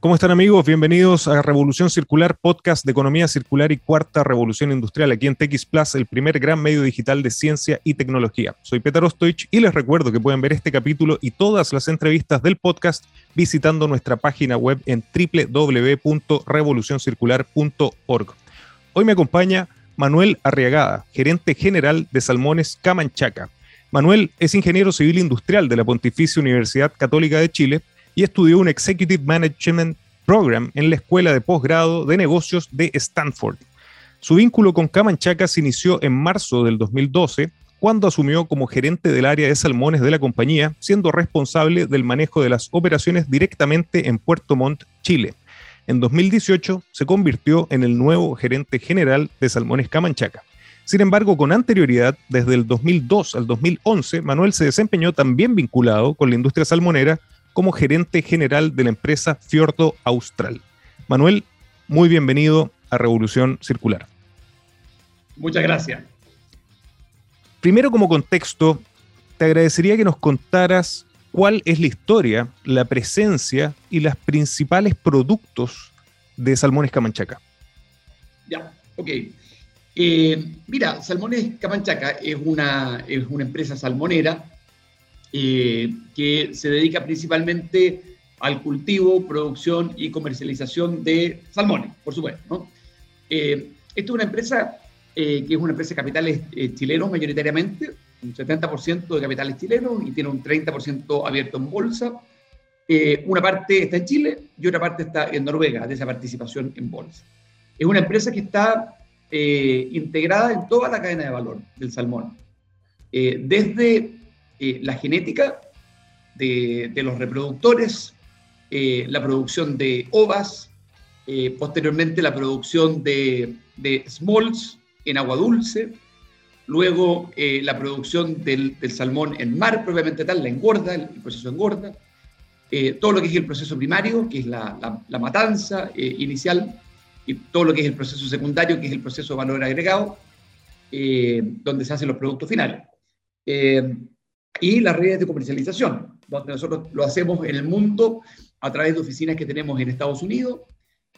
¿Cómo están amigos? Bienvenidos a Revolución Circular, podcast de economía circular y cuarta revolución industrial aquí en TX Plus, el primer gran medio digital de ciencia y tecnología. Soy Peter Ostoich y les recuerdo que pueden ver este capítulo y todas las entrevistas del podcast visitando nuestra página web en www.revolucioncircular.org. Hoy me acompaña Manuel Arriagada, gerente general de Salmones Camanchaca. Manuel es ingeniero civil industrial de la Pontificia Universidad Católica de Chile y estudió un Executive Management Program en la Escuela de Posgrado de Negocios de Stanford. Su vínculo con Camanchaca se inició en marzo del 2012, cuando asumió como gerente del área de salmones de la compañía, siendo responsable del manejo de las operaciones directamente en Puerto Montt, Chile. En 2018 se convirtió en el nuevo gerente general de Salmones Camanchaca. Sin embargo, con anterioridad, desde el 2002 al 2011, Manuel se desempeñó también vinculado con la industria salmonera como gerente general de la empresa Fiordo Austral. Manuel, muy bienvenido a Revolución Circular. Muchas gracias. Primero, como contexto, te agradecería que nos contaras cuál es la historia, la presencia y los principales productos de Salmones Camanchaca. Ya, ok. Eh, mira, Salmones Camanchaca es una, es una empresa salmonera eh, que se dedica principalmente al cultivo, producción y comercialización de salmones, por supuesto. Eh, esta es una empresa eh, que es una empresa de capitales chilenos mayoritariamente, un 70% de capitales chilenos y tiene un 30% abierto en bolsa. una parte está en Chile y otra parte está en Noruega, de esa participación en bolsa. Es una empresa que está integrada en toda la cadena de valor del salmón, desde eh, la genética de, los reproductores, eh, la producción de ovas, eh, posteriormente la producción de, smalls en agua dulce, luego la producción del, salmón en mar propiamente tal, la engorda, el, proceso engorda, todo lo que es el proceso primario, que es la, la matanza inicial, y todo lo que es el proceso secundario, que es el proceso de valor agregado, donde se hacen los productos finales y las redes de comercialización, donde nosotros lo hacemos en el mundo a través de oficinas que tenemos en Estados Unidos,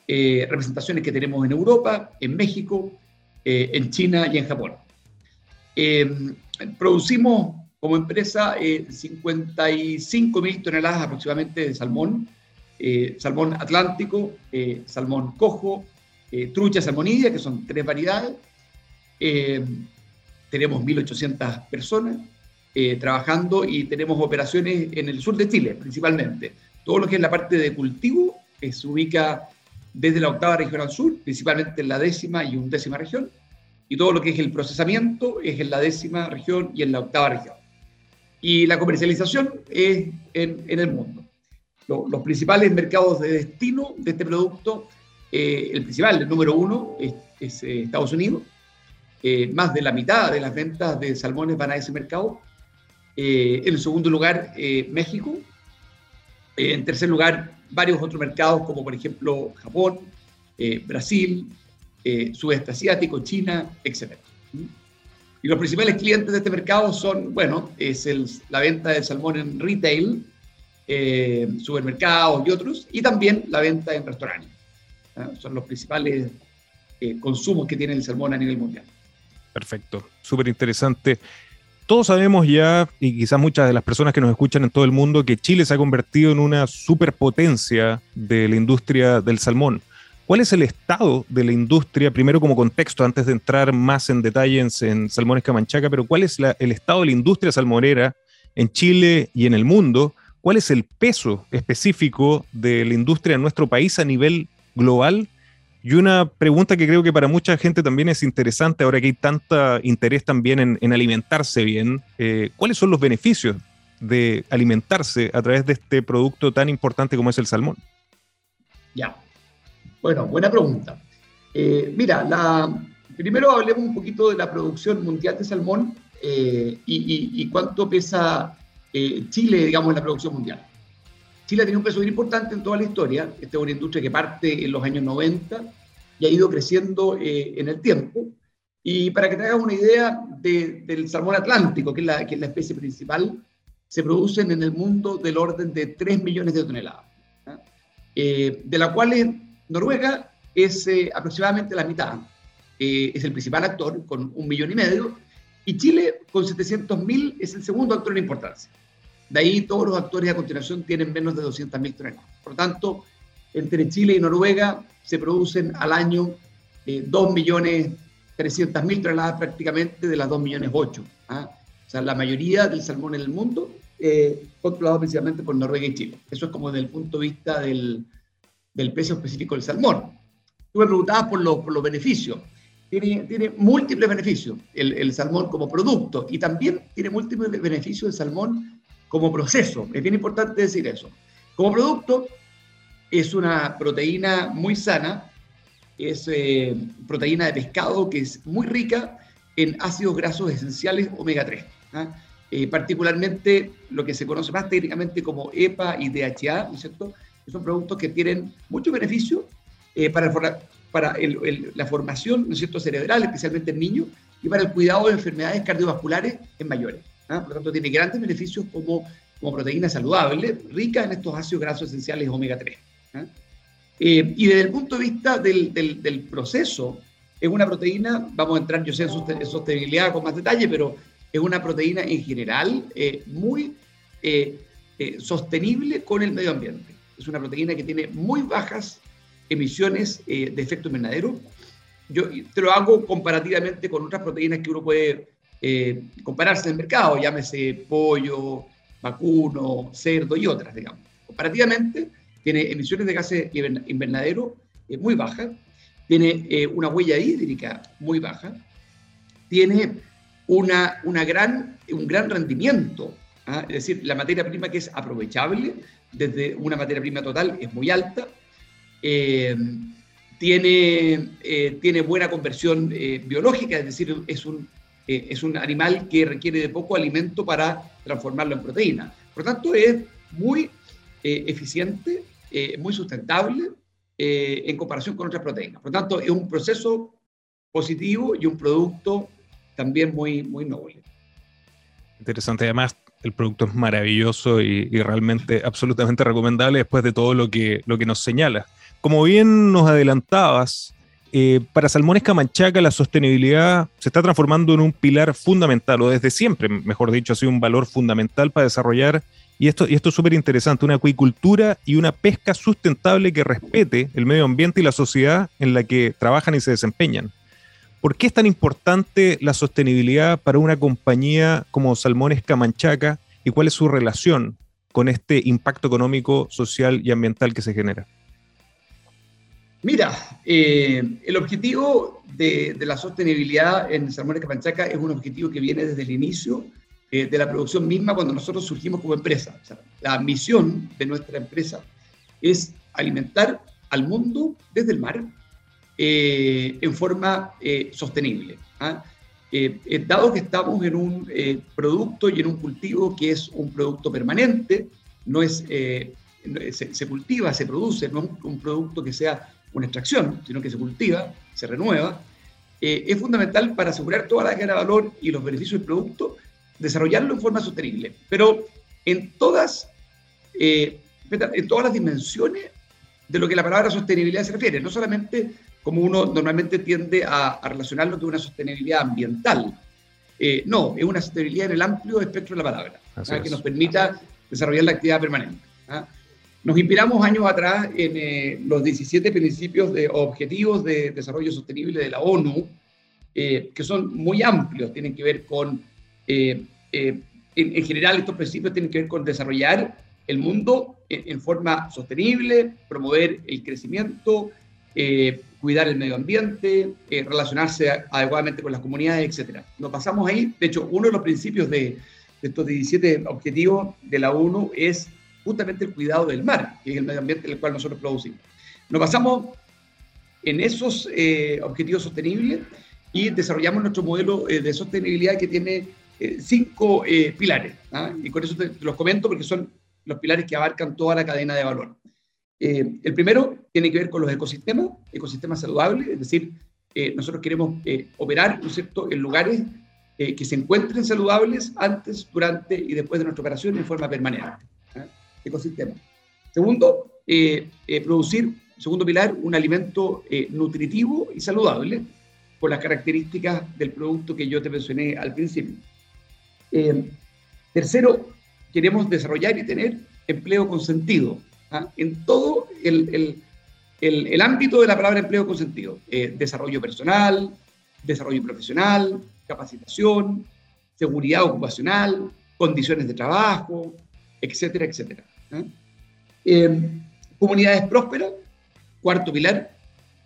eh, representaciones que tenemos en Europa, en México, eh, en China y en Japón. Eh, producimos como empresa 55 mil toneladas aproximadamente de salmón, salmón atlántico, salmón cojo, trucha salmonidia, que son tres variedades. tenemos 1.800 personas eh, trabajando y tenemos operaciones en el sur de Chile principalmente. Todo lo que es la parte de cultivo eh, se ubica desde la octava región al sur, principalmente en la décima y undécima región, y todo lo que es el procesamiento es en la décima región y en la octava región. Y la comercialización es en, el mundo. los principales mercados de destino de este producto, eh, el principal, el número uno, es, Estados Unidos. más de la mitad de las ventas de salmones van a ese mercado eh, en segundo lugar, eh, México. Eh, en tercer lugar, varios otros mercados como por ejemplo Japón, Brasil, sudeste asiático, China, etc. Y los principales clientes de este mercado son, bueno, es la venta de salmón en retail, supermercados y otros, y también la venta en restaurantes. Son los principales consumos que tiene el salmón a nivel mundial. Perfecto, súper interesante todos sabemos ya, y quizás muchas de las personas que nos escuchan en todo el mundo, que Chile se ha convertido en una superpotencia de la industria del salmón. ¿Cuál es el estado de la industria, primero como contexto, antes de entrar más en detalles en Salmones Camanchaca, pero cuál es el estado de la industria salmonera en Chile y en el mundo? ¿Cuál es el peso específico de la industria en nuestro país a nivel global? Y una pregunta que creo que para mucha gente también es interesante, ahora que hay tanto interés también en, alimentarse bien, eh, ¿cuáles son los beneficios de alimentarse a través de este producto tan importante como es el salmón? Ya, bueno, buena pregunta. Eh, mira, la, primero hablemos un poquito de la producción mundial de salmón eh, y, cuánto pesa Chile, digamos, en la producción mundial. Chile ha tenido un peso muy importante en toda la historia. Esta es una industria que parte en los años 90 y ha ido creciendo eh, en el tiempo. Y para que te hagas una idea del salmón atlántico, que es, la, que es la especie principal, se producen en el mundo del orden de 3 millones de toneladas, eh, de la cual Noruega es eh, aproximadamente la mitad. es el principal actor con un millón y medio, y Chile con 700 mil es el segundo actor en importancia. De ahí todos los actores a continuación tienen menos de 200.000 toneladas. Por lo tanto, entre Chile y Noruega se producen al año eh, 2.300.000 toneladas prácticamente de las 2.800.000. millones ¿ah? O sea, la mayoría del salmón en el mundo eh, controlado principalmente por Noruega y Chile. Eso es como desde el punto de vista del, del precio específico del salmón. Tú me preguntabas por, por los beneficios. Tiene, tiene, múltiples beneficios el, el, salmón como producto y también tiene múltiples beneficios el salmón como proceso. Es bien importante decir eso. Como producto, es una proteína muy sana, es eh, proteína de pescado que es muy rica en ácidos grasos esenciales omega 3. ¿ah? Eh, particularmente lo que se conoce más técnicamente como EPA y DHA, ¿no es cierto? son productos que tienen mucho beneficio eh, para, la formación ¿no es cierto? cerebral, especialmente en niños, y para el cuidado de enfermedades cardiovasculares en mayores. ¿Ah? Por lo tanto, tiene grandes beneficios como, como proteína saludable, rica en estos ácidos grasos esenciales omega 3. ¿ah? Eh, y desde el punto de vista del, del, proceso, es una proteína, vamos a entrar yo sé en sostenibilidad con más detalle, pero es una proteína en general eh, muy eh, sostenible con el medio ambiente. Es una proteína que tiene muy bajas emisiones de efecto invernadero. Yo te lo hago comparativamente con otras proteínas que uno puede eh, compararse en el mercado, llámese pollo, vacuno, cerdo y otras, digamos. Comparativamente, tiene emisiones de gases invernadero eh, muy bajas, tiene eh, una huella hídrica muy baja, tiene una, una gran, un gran rendimiento, ¿ah? es decir, la materia prima que es aprovechable desde una materia prima total es muy alta, tiene, tiene buena conversión biológica, es decir, es un eh, es un animal que requiere de poco alimento para transformarlo en proteína. Por tanto, es muy eh, eficiente, eh, muy sustentable en comparación con otras proteínas. Por tanto, es un proceso positivo y un producto también muy, muy noble. Interesante. Además, el producto es maravilloso y, y, realmente absolutamente recomendable después de todo lo que, lo que nos señala. Como bien nos adelantabas, eh, para Salmones Camanchaca la sostenibilidad se está transformando en un pilar fundamental, o desde siempre, mejor dicho, ha sido un valor fundamental para desarrollar, y esto, y esto es súper interesante, una acuicultura y una pesca sustentable que respete el medio ambiente y la sociedad en la que trabajan y se desempeñan. ¿Por qué es tan importante la sostenibilidad para una compañía como Salmones Camanchaca y cuál es su relación con este impacto económico, social y ambiental que se genera? Mira, eh, el objetivo de, la sostenibilidad en Salmones Capanchaca es un objetivo que viene desde el inicio eh, de la producción misma cuando nosotros surgimos como empresa. la misión de nuestra empresa es alimentar al mundo desde el mar eh, en forma sostenible. ¿ah? dado que estamos en un producto y en un cultivo que es un producto permanente, no es, se, cultiva, se produce, no es un producto que sea una extracción, sino que se cultiva, se renueva, eh, es fundamental para asegurar toda la cadena de valor y los beneficios del producto, desarrollarlo en forma sostenible. Pero en todas, eh, en todas las dimensiones de lo que la palabra sostenibilidad se refiere, no solamente como uno normalmente tiende a, relacionarlo con una sostenibilidad ambiental, Eh, no, es una sostenibilidad en el amplio espectro de la palabra, ¿ah? que nos permita desarrollar la actividad permanente. ¿ah? Nos inspiramos años atrás en eh, los 17 principios de objetivos de desarrollo sostenible de la ONU, eh, que son muy amplios, tienen que ver con, en, en, general estos principios tienen que ver con desarrollar el mundo en, forma sostenible, promover el crecimiento, eh, cuidar el medio ambiente, eh, relacionarse adecuadamente con las comunidades, etc. Nos pasamos ahí, de hecho, uno de los principios de, estos 17 objetivos de la ONU es justamente el cuidado del mar, que es el medio ambiente en el cual nosotros producimos. Nos basamos en esos eh, objetivos sostenibles y desarrollamos nuestro modelo de sostenibilidad que tiene cinco pilares. ¿ah? Y con eso te, los comento porque son los pilares que abarcan toda la cadena de valor. Eh, el primero tiene que ver con los ecosistemas, ecosistemas saludables, es decir, eh, nosotros queremos eh, operar ¿no en lugares que se encuentren saludables antes, durante y después de nuestra operación en forma permanente. Ecosistema. Segundo, producir, segundo pilar, un alimento nutritivo y saludable por las características del producto que yo te mencioné al principio. tercero, queremos desarrollar y tener empleo con sentido, ¿ah? en todo el, ámbito de la palabra empleo con sentido. Eh, desarrollo personal, desarrollo profesional, capacitación, seguridad ocupacional, condiciones de trabajo, etcétera, etcétera. ¿Ah? Em, comunidades prósperas, cuarto pilar,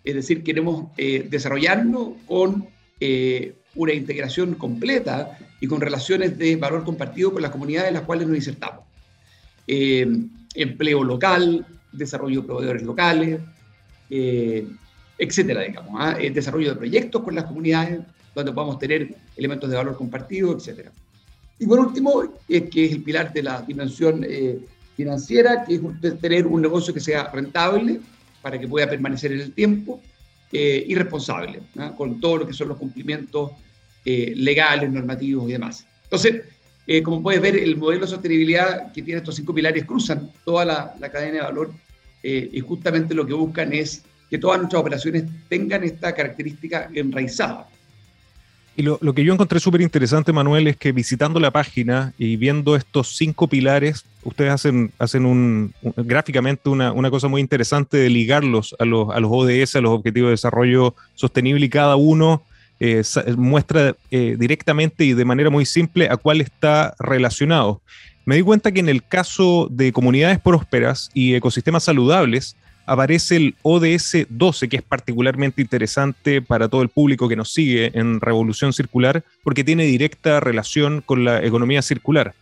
es decir, queremos eh, desarrollarnos con eh, una integración completa y con relaciones de valor compartido con las comunidades en las cuales nos insertamos. Eh, empleo local, desarrollo de proveedores locales, eh, etcétera, digamos. ¿ah? El desarrollo de proyectos con las comunidades, donde podamos tener elementos de valor compartido, etcétera. Y por último, es que es el pilar de la dimensión eh, financiera, que es tener un negocio que sea rentable para que pueda permanecer en el tiempo y responsable, con todo lo que son los cumplimientos legales, normativos y demás. Entonces, eh, como puedes ver, el modelo de sostenibilidad que tiene estos cinco pilares cruzan toda la, cadena de valor eh, y justamente lo que buscan es que todas nuestras operaciones tengan esta característica enraizada. Y lo, que yo encontré súper interesante, Manuel, es que visitando la página y viendo estos cinco pilares, ustedes hacen, hacen un, gráficamente una, una, cosa muy interesante de ligarlos a los, a los ODS, a los Objetivos de Desarrollo Sostenible, y cada uno eh, muestra eh, directamente y de manera muy simple a cuál está relacionado. Me di cuenta que en el caso de comunidades prósperas y ecosistemas saludables, aparece el ODS 12, que es particularmente interesante para todo el público que nos sigue en Revolución Circular, porque tiene directa relación con la economía circular.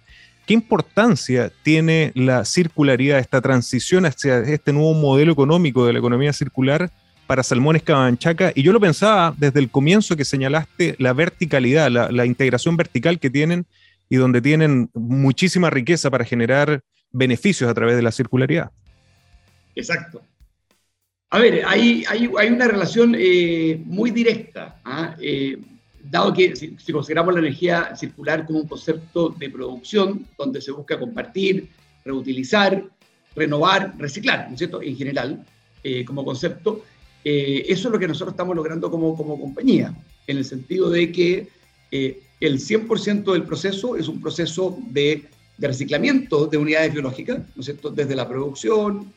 ¿Qué importancia tiene la circularidad, esta transición hacia este nuevo modelo económico de la economía circular para Salmones Cabanchaca. Y yo lo pensaba desde el comienzo que señalaste la verticalidad, la, integración vertical que tienen y donde tienen muchísima riqueza para generar beneficios a través de la circularidad. Exacto. A ver, hay, hay, una relación eh, muy directa, ¿ah? eh, dado que si, consideramos la energía circular como un concepto de producción donde se busca compartir, reutilizar, renovar, reciclar, ¿no es cierto? En general, eh, como concepto, eh, eso es lo que nosotros estamos logrando como, como compañía, en el sentido de que eh, el 100% del proceso es un proceso de, de, reciclamiento de unidades biológicas, ¿no es cierto? Desde la producción,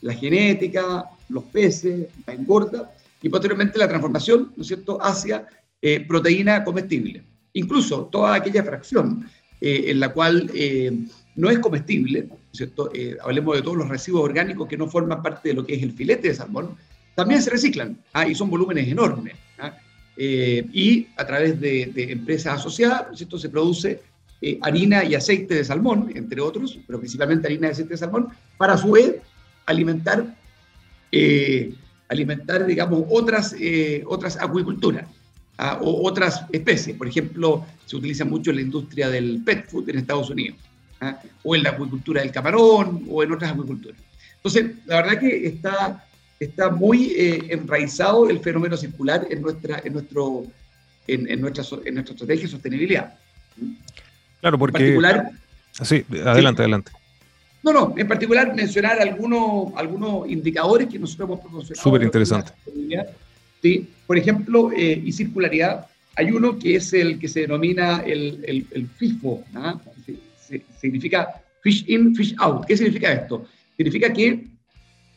la genética, los peces, la engorda, y posteriormente la transformación, ¿no es cierto?, hacia eh, proteína comestible. Incluso toda aquella fracción en la cual no es comestible, ¿no es cierto? hablemos de todos los residuos orgánicos que no forman parte de lo que es el filete de salmón, también se reciclan ah, y son volúmenes enormes. Ah, eh, y a través de, empresas asociadas, esto se produce eh, harina y aceite de salmón, entre otros, pero principalmente harina y aceite de salmón, para a su vez alimentar, eh, alimentar digamos, otras, otras acuiculturas ah, o otras especies. Por ejemplo, se utiliza mucho en la industria del pet food en Estados Unidos, o en la acuicultura del camarón, o en otras acuiculturas. Entonces, la verdad que está está muy eh, enraizado el fenómeno circular en nuestra, en nuestro, en, nuestra, en nuestra estrategia de sostenibilidad. Claro, porque... particular, sí, adelante, adelante. No, no, en particular mencionar algunos, algunos indicadores que nosotros hemos proporcionado. Súper interesante. ¿sí? Por ejemplo, eh, y circularidad, hay uno que es el que se denomina el, el, FIFO, ¿ah? significa Fish In, Fish Out. ¿Qué significa esto? Significa que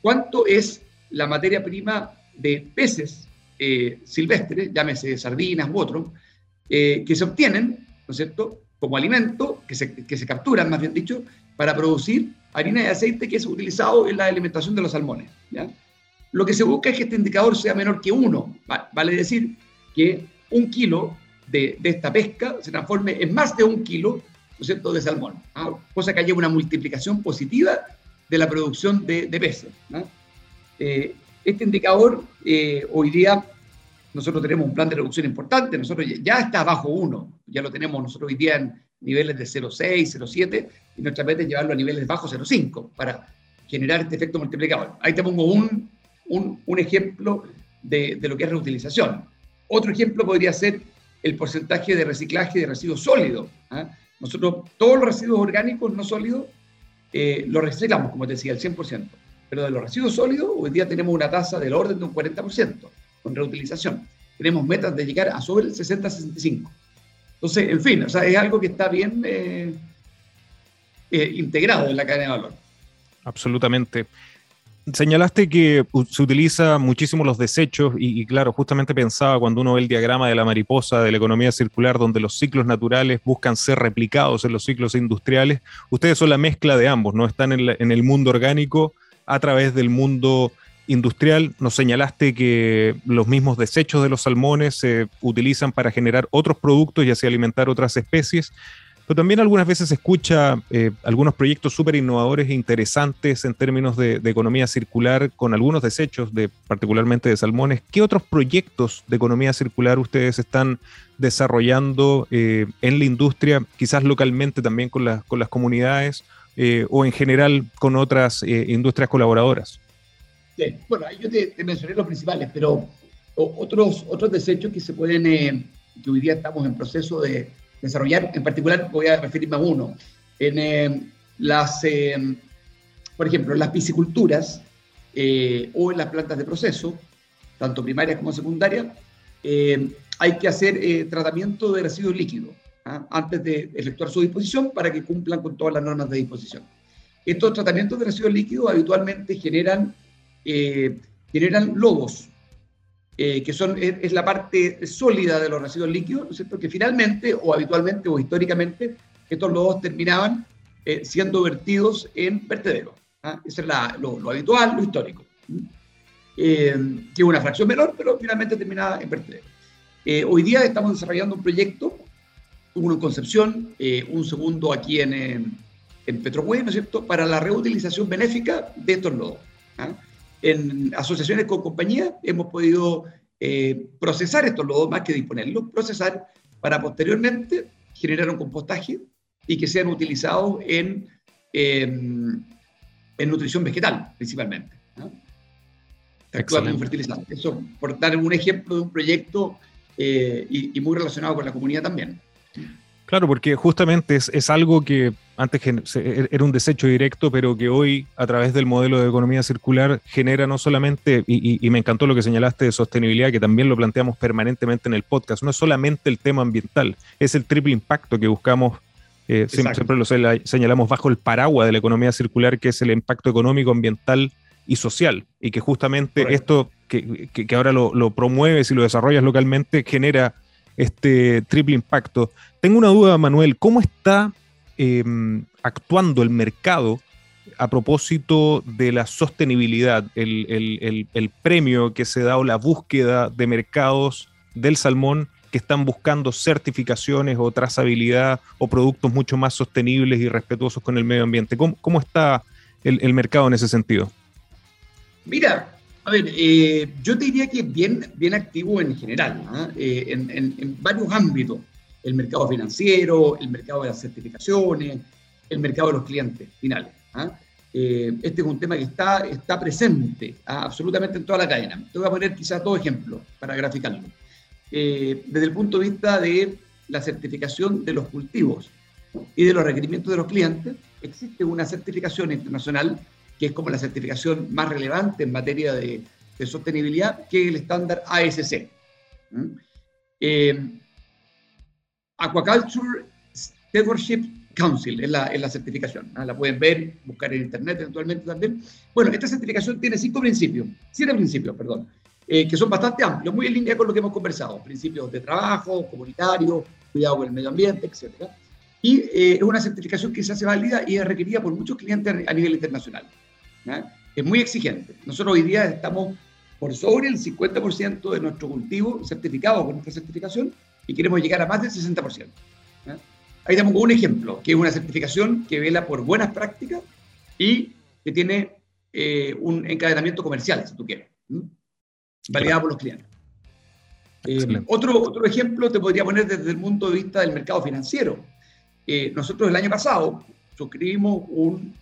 cuánto es la materia prima de peces eh, silvestres, llámese sardinas u otros, eh, que se obtienen, ¿no es cierto?, como alimento, que se, que se capturan, más bien dicho, para producir harina de aceite que es utilizado en la alimentación de los salmones. ¿ya? Lo que se busca es que este indicador sea menor que uno, vale decir que un kilo de, de esta pesca se transforme en más de un kilo ¿no es cierto?, de salmón, ¿ah? cosa que haya una multiplicación positiva de la producción de, de peces. Eh, este indicador eh, hoy día nosotros tenemos un plan de reducción importante, nosotros ya está bajo 1, ya lo tenemos nosotros hoy día en niveles de 0,6, 0,7 y nuestra meta es llevarlo a niveles bajos 0,5 para generar este efecto multiplicador. Ahí te pongo un, un, un ejemplo de, de, lo que es reutilización. Otro ejemplo podría ser el porcentaje de reciclaje de residuos sólidos. ¿ah? Nosotros todos los residuos orgánicos no sólidos eh, los reciclamos, como te decía, el 100%. Pero de los residuos sólidos, hoy día tenemos una tasa del orden de un 40% con reutilización. Tenemos metas de llegar a sobre el 60-65%. Entonces, en fin, o sea, es algo que está bien eh, eh, integrado en la cadena de valor. Absolutamente. Señalaste que se utiliza muchísimo los desechos y, claro, justamente pensaba cuando uno ve el diagrama de la mariposa de la economía circular, donde los ciclos naturales buscan ser replicados en los ciclos industriales, ustedes son la mezcla de ambos, ¿no? Están en, en el mundo orgánico a través del mundo industrial. Nos señalaste que los mismos desechos de los salmones se utilizan para generar otros productos y así alimentar otras especies. Pero también algunas veces se escucha eh, algunos proyectos súper innovadores e interesantes en términos de, economía circular con algunos desechos, de, particularmente de salmones. ¿Qué otros proyectos de economía circular ustedes están desarrollando eh, en la industria, quizás localmente también con, con las comunidades eh, o en general con otras industrias colaboradoras? Sí, bueno, yo te, mencioné los principales, pero otros, otros desechos que se pueden, que hoy día estamos en proceso de desarrollar. En particular, voy a referirme a uno. En eh, las, eh, por ejemplo, las pisciculturas eh, o en las plantas de proceso, tanto primarias como secundarias, hay que hacer tratamiento de residuos líquidos ¿ah? antes de efectuar su disposición para que cumplan con todas las normas de disposición. Estos tratamientos de residuos líquidos habitualmente generan, generan logos, eh, que son, es, la parte sólida de los residuos líquidos, ¿no es cierto? Que finalmente, o habitualmente, o históricamente, estos lodos terminaban eh, siendo vertidos en vertederos. ¿ah? Eso es lo, habitual, lo histórico. Eh, que una fracción menor, pero finalmente terminaba en vertederos. hoy día estamos desarrollando un proyecto, uno en Concepción, un segundo aquí en, en, en ¿no es cierto?, para la reutilización benéfica de estos lodos. ¿ah? En asociaciones con compañías hemos podido eh, procesar estos lodos, más que disponerlos, procesar para posteriormente generar un compostaje y que sean utilizados en, en nutrición vegetal, principalmente. ¿no? un fertilizante. Eso, por dar un ejemplo de un proyecto eh, y, y muy relacionado con la comunidad también. Claro, porque justamente es, es, algo que antes e, era un desecho directo, pero que hoy a través del modelo de economía circular genera no solamente, y, me encantó lo que señalaste de sostenibilidad, que también lo planteamos permanentemente en el podcast, no es solamente el tema ambiental, es el triple impacto que buscamos, eh, siempre, lo señalamos bajo el paraguas de la economía circular, que es el impacto económico, ambiental y social, y que justamente esto que, que, ahora lo, lo promueves y lo desarrollas localmente genera este triple impacto. Tengo una duda, Manuel, ¿cómo está em, actuando el mercado a propósito de la sostenibilidad, el, premio que se da o la búsqueda de mercados del salmón que están buscando certificaciones o trazabilidad o productos mucho más sostenibles y respetuosos con el medio ambiente? ¿Cómo, está el, mercado en ese sentido? Mira, a ver, eh, yo te diría que bien, bien activo en general, ¿ah? eh, en, varios ámbitos. El mercado financiero, el mercado de las certificaciones, el mercado de los clientes finales. ¿ah? Eh, este es un tema que está, está presente ¿ah? absolutamente en toda la cadena. Te voy a poner quizás dos ejemplos para graficarlo. desde el punto de vista de la certificación de los cultivos y de los requerimientos de los clientes, existe una certificación internacional que es como la certificación más relevante en materia de, sostenibilidad, que es el estándar ASC. ¿Mm? Eh, Aquaculture Stewardship Council, es la, certificación. La pueden ver, buscar en internet eventualmente también. Bueno, esta certificación tiene cinco principios, siete principios, perdón, eh, que son bastante amplios, muy en línea con lo que hemos conversado. Principios de trabajo, comunitario, cuidado con el medio ambiente, etc. Y eh, es una certificación que se hace válida y es requerida por muchos clientes a nivel internacional. Es muy exigente. Nosotros hoy día estamos por sobre el 50% de nuestro cultivo certificado con esta certificación y queremos llegar a más del 60%. Ahí tenemos un ejemplo, que es una certificación que vela por buenas prácticas y que tiene eh, un encadenamiento comercial, si tú quieres, validado por los clientes. Eh, otro, otro ejemplo te podría poner desde el punto de vista del mercado financiero. Eh, nosotros el año pasado suscribimos un,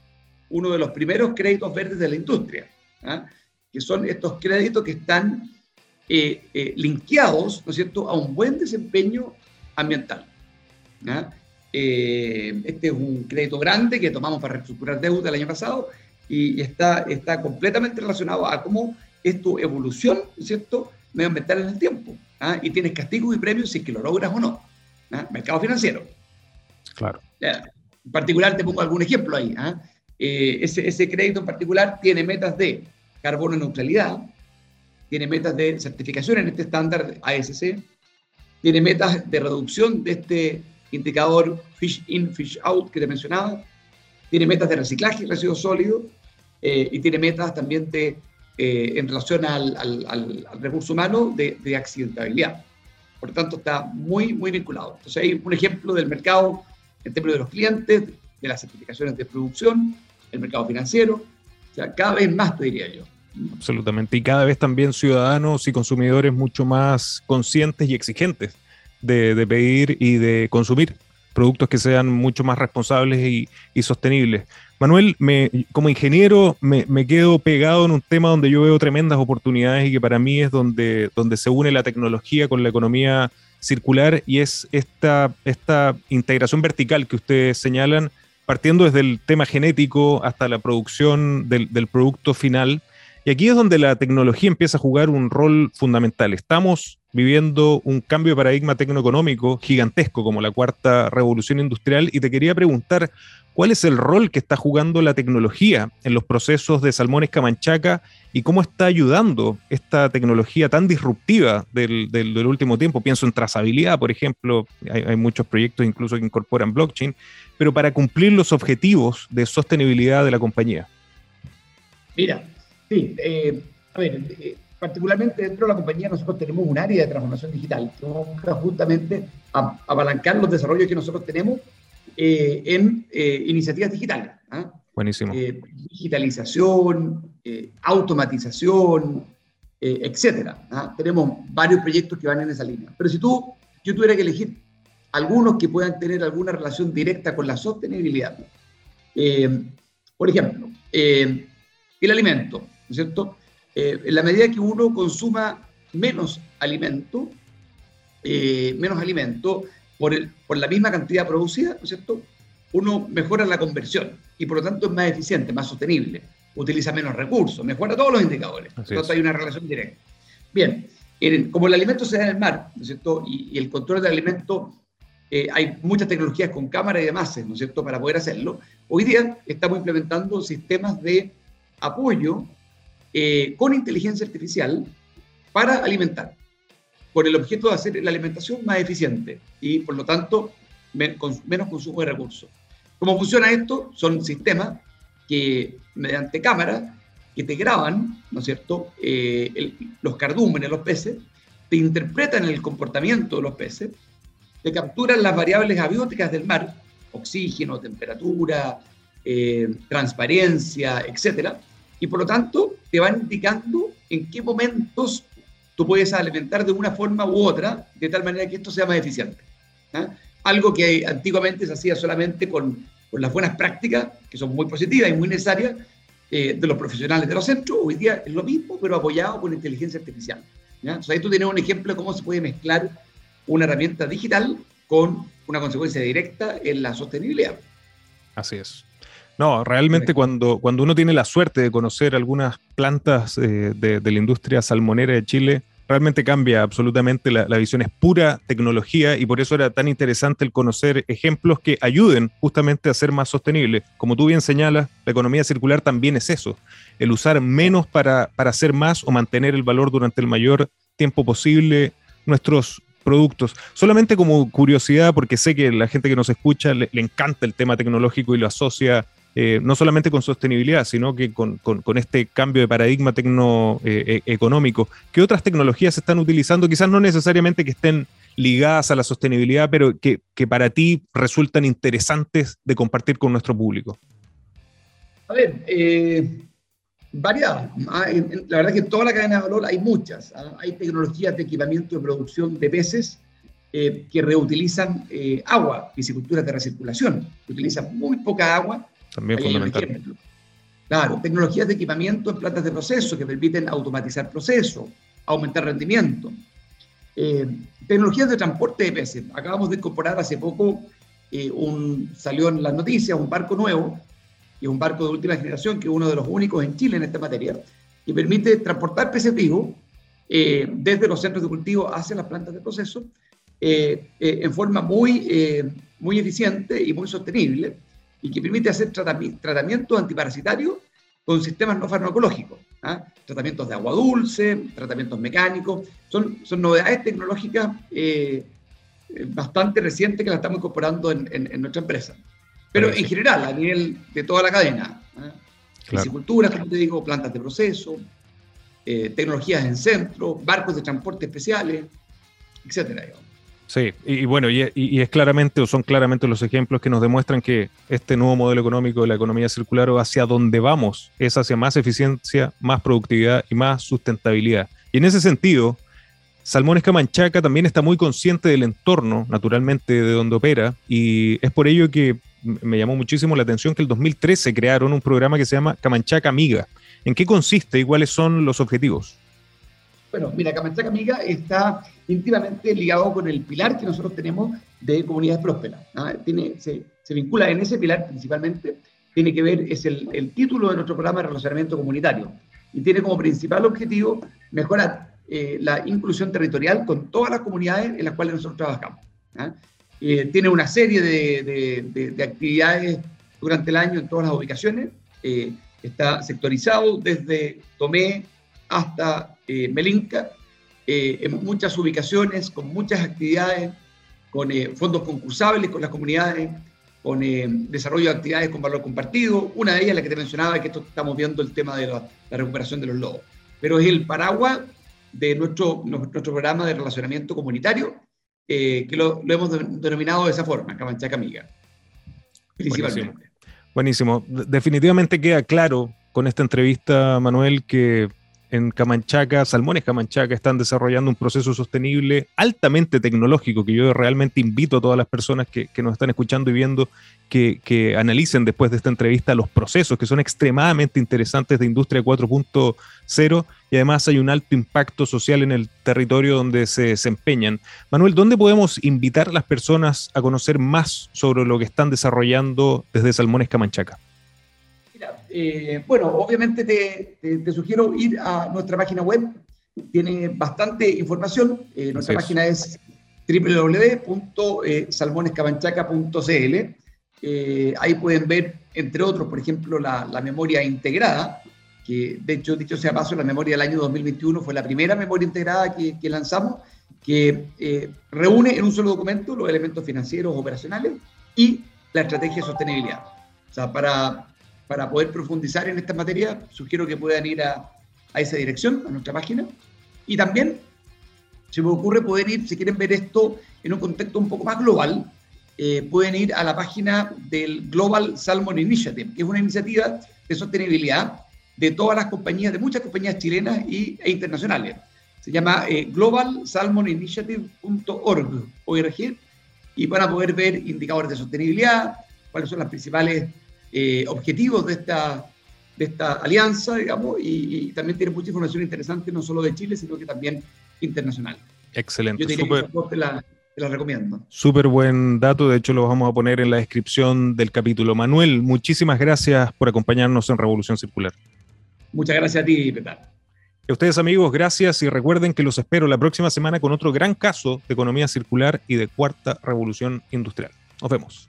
uno de los primeros créditos verdes de la industria, ¿ah? que son estos créditos que están linkeados, ¿no es cierto?, a un buen desempeño ambiental. ¿ah? Eh, este es un crédito grande que tomamos para reestructurar deuda el año pasado y está, está completamente relacionado a cómo es tu evolución, ¿cierto?, medioambiental en el tiempo. ¿ah? Y tienes castigos y premios si es que lo logras o no. ¿ah? Mercado financiero. Claro. En particular, te pongo algún ejemplo ahí. Eh, ese, ese crédito en particular tiene metas de carbono neutralidad, tiene metas de certificación en este estándar ASC, tiene metas de reducción de este indicador Fish In, Fish Out que te mencionaba, tiene metas de reciclaje y residuos sólidos eh, y tiene metas también de, eh, en relación al, al, recurso humano de, de, accidentabilidad. Por lo tanto, está muy, muy vinculado. Entonces, hay un ejemplo del mercado en términos de los clientes, de las certificaciones de producción, el mercado financiero, o sea, cada vez más, te diría yo. Absolutamente. Y cada vez también ciudadanos y consumidores mucho más conscientes y exigentes de, pedir y de consumir productos que sean mucho más responsables y, sostenibles. Manuel, me, como ingeniero me, quedo pegado en un tema donde yo veo tremendas oportunidades y que para mí es donde, donde se une la tecnología con la economía circular y es esta, esta integración vertical que ustedes señalan, partiendo desde el tema genético hasta la producción del, del producto final. Y aquí es donde la tecnología empieza a jugar un rol fundamental. Estamos viviendo un cambio de paradigma tecnoeconómico gigantesco como la cuarta revolución industrial y te quería preguntar cuál es el rol que está jugando la tecnología en los procesos de salmones Camanchaca y cómo está ayudando esta tecnología tan disruptiva del, último tiempo. Pienso en trazabilidad, por ejemplo, hay, muchos proyectos incluso que incorporan blockchain, pero para cumplir los objetivos de sostenibilidad de la compañía. Mira, sí, eh, a ver, eh, particularmente dentro de la compañía nosotros tenemos un área de transformación digital que busca justamente apalancar los desarrollos que nosotros tenemos eh, en iniciativas digitales. ¿ah? Buenísimo. Digitalización, automatización, etcétera. ¿ah? Tenemos varios proyectos que van en esa línea. Pero si tú, yo tuviera que elegir algunos que puedan tener alguna relación directa con la sostenibilidad, por ejemplo, el alimento, ¿no es cierto? Eh, en la medida que uno consuma menos alimento, eh, menos alimento por, el, por la misma cantidad producida, ¿no es cierto? Uno mejora la conversión y por lo tanto es más eficiente, más sostenible, utiliza menos recursos, mejora todos los indicadores. Por lo tanto hay una relación directa. Bien, como el alimento se da en el mar, ¿no es cierto? Y, el control del alimento, eh, hay muchas tecnologías con cámara y demás, ¿no es cierto?, para poder hacerlo. Hoy día estamos implementando sistemas de apoyo eh, con inteligencia artificial para alimentar, con el objeto de hacer la alimentación más eficiente y, por lo tanto, con menos consumo de recursos. ¿Cómo funciona esto? Son sistemas que, mediante cámara, que te graban, ¿no es cierto?, eh, los cardúmenes, los peces, te interpretan el comportamiento de los peces, te capturan las variables abióticas del mar, oxígeno, temperatura, eh, transparencia, etcétera, y por lo tanto te van indicando en qué momentos tú puedes alimentar de una forma u otra, de tal manera que esto sea más eficiente. ¿ah? Algo que antiguamente se hacía solamente con, con, las buenas prácticas, que son muy positivas y muy necesarias, eh, de los profesionales de los centros, hoy día es lo mismo, pero apoyado por inteligencia artificial. ¿ya? Entonces ahí tú tienes un ejemplo de cómo se puede mezclar una herramienta digital con una consecuencia directa en la sostenibilidad. Así es. No, realmente cuando, cuando uno tiene la suerte de conocer algunas plantas eh, de, la industria salmonera de Chile, realmente cambia absolutamente, la, visión es pura tecnología y por eso era tan interesante el conocer ejemplos que ayuden justamente a ser más sostenible. Como tú bien señalas, la economía circular también es eso, el usar menos para, para hacer más o mantener el valor durante el mayor tiempo posible nuestros productos. Solamente como curiosidad, porque sé que la gente que nos escucha le, encanta el tema tecnológico y lo asocia eh, no solamente con sostenibilidad, sino que con, este cambio de paradigma tecno-económico. Eh, ¿Qué otras tecnologías se están utilizando? Quizás no necesariamente que estén ligadas a la sostenibilidad, pero que, para ti resultan interesantes de compartir con nuestro público. A ver, eh, variadas. Ah, la verdad es que en toda la cadena de valor hay muchas. ¿ah? Hay tecnologías de equipamiento de producción de peces que reutilizan agua, piscicultura de recirculación, utilizan muy poca agua también fundamental. Claro, tecnologías de equipamiento en plantas de proceso que permiten automatizar procesos, aumentar rendimiento. Eh, tecnologías de transporte de peces. Acabamos de incorporar hace poco, eh, un, salió en las noticias, un barco nuevo, y un barco de última generación, que es uno de los únicos en Chile en esta materia, que permite transportar peces vivos eh, desde los centros de cultivo hacia las plantas de proceso en forma muy, muy eficiente y muy sostenible y que permite hacer tratamientos antiparasitarios con sistemas no farmacológicos. ¿ah? Tratamientos de agua dulce, tratamientos mecánicos. Son, son novedades tecnológicas eh, bastante recientes que las estamos incorporando en, en, nuestra empresa. Pero en general, a nivel de toda la cadena. ¿ah? Piscicultura, como te digo, plantas de proceso, eh, tecnologías en centro, barcos de transporte especiales, etcétera. Sí, y, bueno, y, es claramente, o son claramente los ejemplos que nos demuestran que este nuevo modelo económico de la economía circular o hacia donde vamos es hacia más eficiencia, más productividad y más sustentabilidad. Y en ese sentido, Salmones Camanchaca también está muy consciente del entorno, naturalmente, de donde opera, y es por ello que me llamó muchísimo la atención que el 2013 crearon un programa que se llama Camanchaca Amiga. ¿En qué consiste y cuáles son los objetivos? Bueno, mira, Camanchaca Amiga está íntimamente ligado con el pilar que nosotros tenemos de comunidades prósperas. ¿ah? Tiene, se, vincula en ese pilar principalmente, tiene que ver, es el, título de nuestro programa de relacionamiento comunitario y tiene como principal objetivo mejorar eh, la inclusión territorial con todas las comunidades en las cuales nosotros trabajamos. ¿ah? Eh, tiene una serie de, de, actividades durante el año en todas las ubicaciones. Eh, está sectorizado desde Tomé hasta Melinca eh, en muchas ubicaciones, con muchas actividades, con eh, fondos concursables con las comunidades, con eh, desarrollo de actividades con valor compartido. Una de ellas, la que te mencionaba, que esto estamos viendo el tema de la, recuperación de los lobos. Pero es el paraguas de nuestro, nuestro programa de relacionamiento comunitario, que lo, hemos denominado de esa forma, Camanchaca Amiga, principalmente. Buenísimo. Definitivamente queda claro con esta entrevista, Manuel, que en Camanchaca, Salmones Camanchaca, están desarrollando un proceso sostenible altamente tecnológico que yo realmente invito a todas las personas que, nos están escuchando y viendo que, que, analicen después de esta entrevista los procesos que son extremadamente interesantes de Industria 4.0 y además hay un alto impacto social en el territorio donde se desempeñan. Manuel, ¿dónde podemos invitar a las personas a conocer más sobre lo que están desarrollando desde Salmones Camanchaca? Eh, bueno, obviamente te, sugiero ir a nuestra página web, tiene bastante información. Eh, nuestra página es www.salmonescabanchaca.cl. Eh, ahí pueden ver, entre otros, por ejemplo, la, memoria integrada, que de hecho, dicho sea paso, la memoria del año 2021 fue la primera memoria integrada que, que lanzamos, que reúne en un solo documento los elementos financieros, operacionales y la estrategia de sostenibilidad. O sea, para para poder profundizar en esta materia, sugiero que puedan ir a, esa dirección, a nuestra página. Y también se me ocurre poder ir, si quieren ver esto en un contexto un poco más global, eh, pueden ir a la página del Global Salmon Initiative, que es una iniciativa de sostenibilidad de todas las compañías, de muchas compañías chilenas y, e internacionales. Se llama eh, globalsalmoninitiative.org, y van a poder ver indicadores de sostenibilidad, cuáles son las principales eh, objetivos de esta, de esta alianza, digamos, y, también tiene mucha información interesante, no solo de Chile, sino que también internacional. Excelente. Yo super, te la, te la recomiendo. Súper buen dato, de hecho lo vamos a poner en la descripción del capítulo. Manuel, muchísimas gracias por acompañarnos en Revolución Circular. Muchas gracias a ti, Petar. Y a ustedes amigos, gracias y recuerden que los espero la próxima semana con otro gran caso de economía circular y de cuarta revolución industrial. Nos vemos.